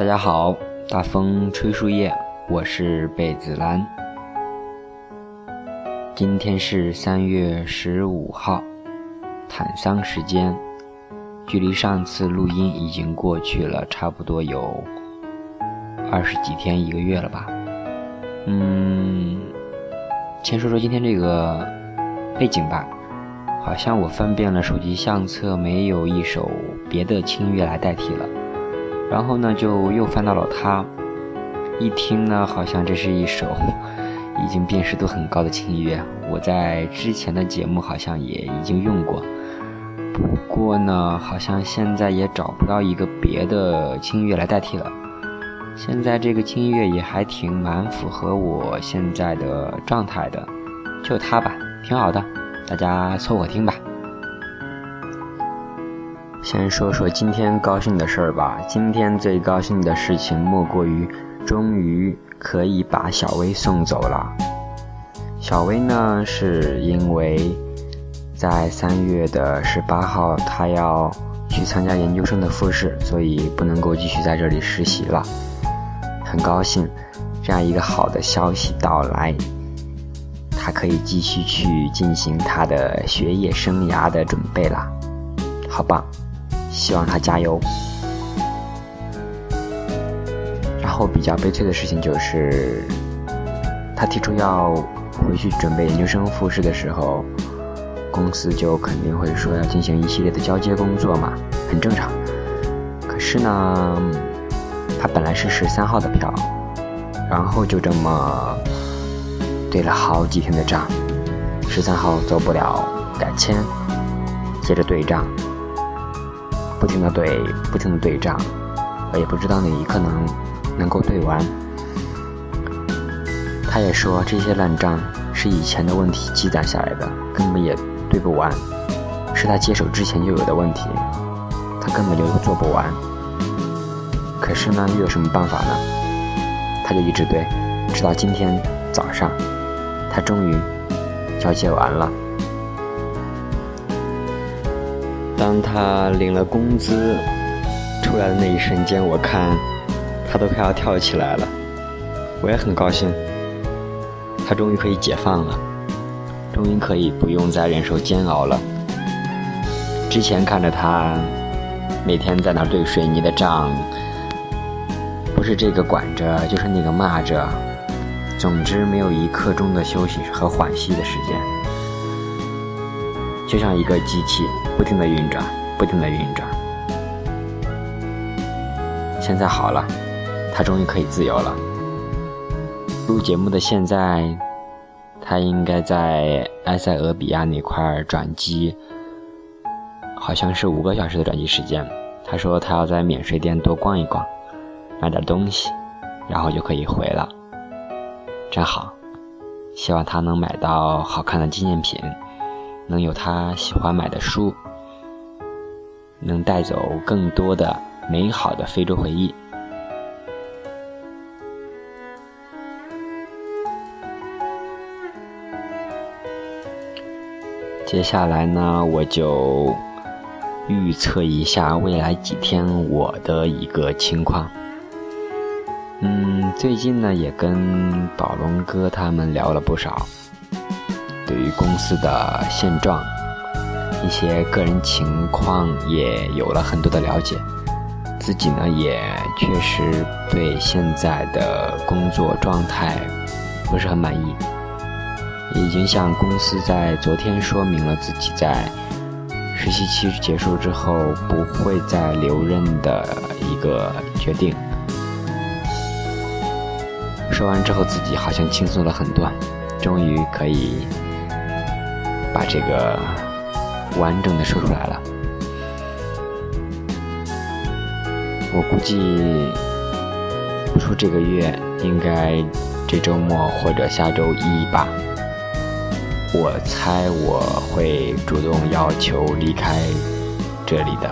大家好，大风吹树叶，我是贝子兰。今天是三月十五号，坦桑时间，距离上次录音已经过去了差不多有二十几天，一个月了吧。嗯，先说说今天这个背景吧。好像我翻遍了手机相册，没有一首别的轻音乐来代替了。然后呢，就又翻到了它，一听呢，好像这是一首已经辨识度很高的轻音乐。我在之前的节目好像也已经用过，不过呢，好像现在也找不到一个别的轻音乐来代替了。现在这个轻音乐也还挺蛮符合我现在的状态的，就它吧，挺好的。大家凑合听吧。先说说今天高兴的事儿吧。今天最高兴的事情莫过于，终于可以把小薇送走了。小薇呢，是因为在三月的十八号，她要去参加研究生的复试，所以不能够继续在这里实习了。很高兴，这样一个好的消息到来。他可以继续去进行他的学业生涯的准备了，好棒！希望他加油。然后比较悲催的事情就是，他提出要回去准备研究生复试的时候，公司就肯定会说要进行一系列的交接工作嘛，很正常。可是呢，他本来是十三号的票，然后就这么。对了好几天的账，十三号走不了，改签，接着对账，不停的对，不停的对账，我也不知道哪一刻能能够对完。他也说这些烂账是以前的问题积攒下来的，根本也对不完，是他接手之前就有的问题，他根本就做不完。可是呢，又有什么办法呢？他就一直对，直到今天早上。他终于交接完了。当他领了工资出来的那一瞬间，我看他都快要跳起来了。我也很高兴，他终于可以解放了，终于可以不用再忍受煎熬了。之前看着他每天在那对水泥的账，不是这个管着，就是那个骂着。总之，没有一刻钟的休息和缓息的时间，就像一个机器，不停的运转，不停的运转。现在好了，他终于可以自由了。录节目的现在，他应该在埃塞俄比亚那块转机，好像是五个小时的转机时间。他说他要在免税店多逛一逛，买点东西，然后就可以回了。真好，希望他能买到好看的纪念品，能有他喜欢买的书，能带走更多的美好的非洲回忆。接下来呢，我就预测一下未来几天我的一个情况。嗯，最近呢也跟宝龙哥他们聊了不少，对于公司的现状、一些个人情况也有了很多的了解。自己呢也确实对现在的工作状态不是很满意，已经向公司在昨天说明了自己在实习期结束之后不会再留任的一个决定。说完之后，自己好像轻松了很多，终于可以把这个完整的说出来了。我估计不出这个月，应该这周末或者下周一吧。我猜我会主动要求离开这里的。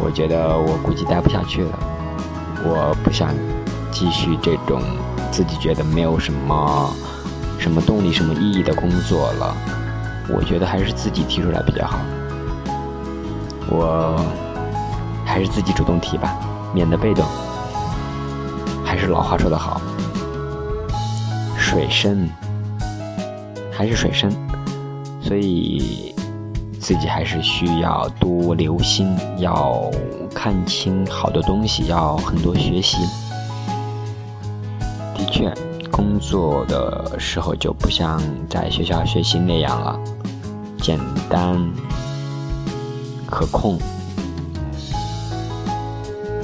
我觉得我估计待不下去了，我不想。继续这种自己觉得没有什么什么动力、什么意义的工作了，我觉得还是自己提出来比较好。我还是自己主动提吧。免得被动。还是老话说得好，水深还是水深，所以自己还是需要多留心，要看清好多东西，要很多学习。的确，工作的时候就不像在学校学习那样了，简单可控。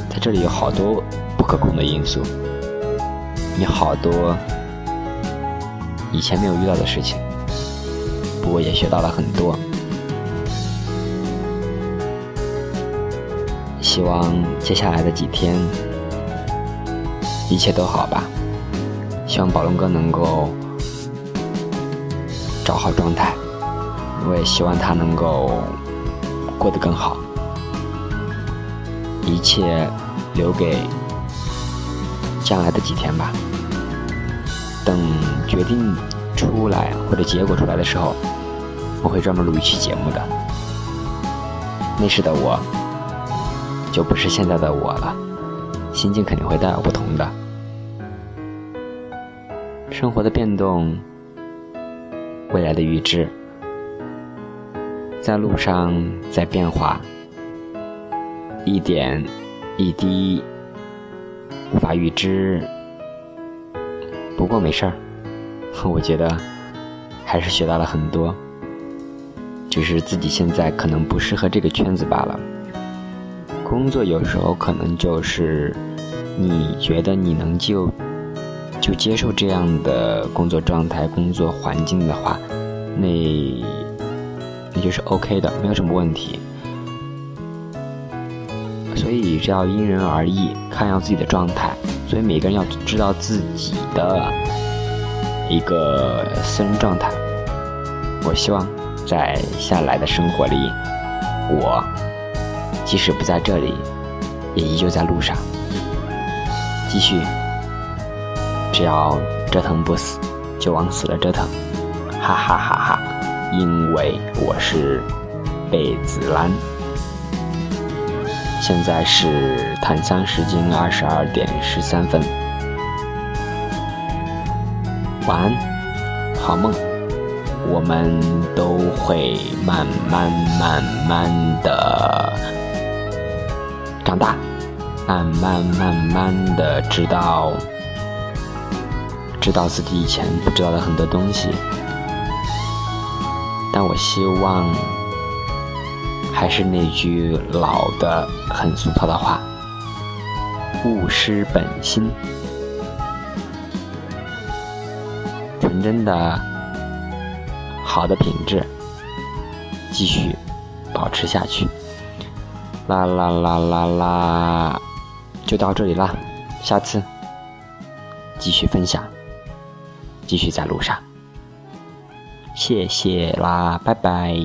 在这里有好多不可控的因素，你好多以前没有遇到的事情，不过也学到了很多。希望接下来的几天一切都好吧。希望宝龙哥能够找好状态，我也希望他能够过得更好。一切留给将来的几天吧。等决定出来或者结果出来的时候，我会专门录一期节目的。那时的我就不是现在的我了，心境肯定会大有不同的。生活的变动，未来的预知，在路上在变化，一点一滴无法预知。不过没事儿，我觉得还是学到了很多，只是自己现在可能不适合这个圈子罢了。工作有时候可能就是你觉得你能就。就接受这样的工作状态、工作环境的话，那那就是 OK 的，没有什么问题。所以这要因人而异，看要自己的状态。所以每个人要知道自己的一个私人状态。我希望在下来的生活里，我即使不在这里，也依旧在路上，继续。只要折腾不死，就往死了折腾，哈哈哈哈！因为我是贝子兰。现在是檀香时间二十二点十三分，晚安，好梦。我们都会慢慢慢慢的长大，慢慢慢慢的知道。知道自己以前不知道的很多东西，但我希望还是那句老的、很俗套的话：勿失本心，纯真的、好的品质，继续保持下去。啦啦啦啦啦，就到这里啦，下次继续分享。继续在路上，谢谢啦，拜拜。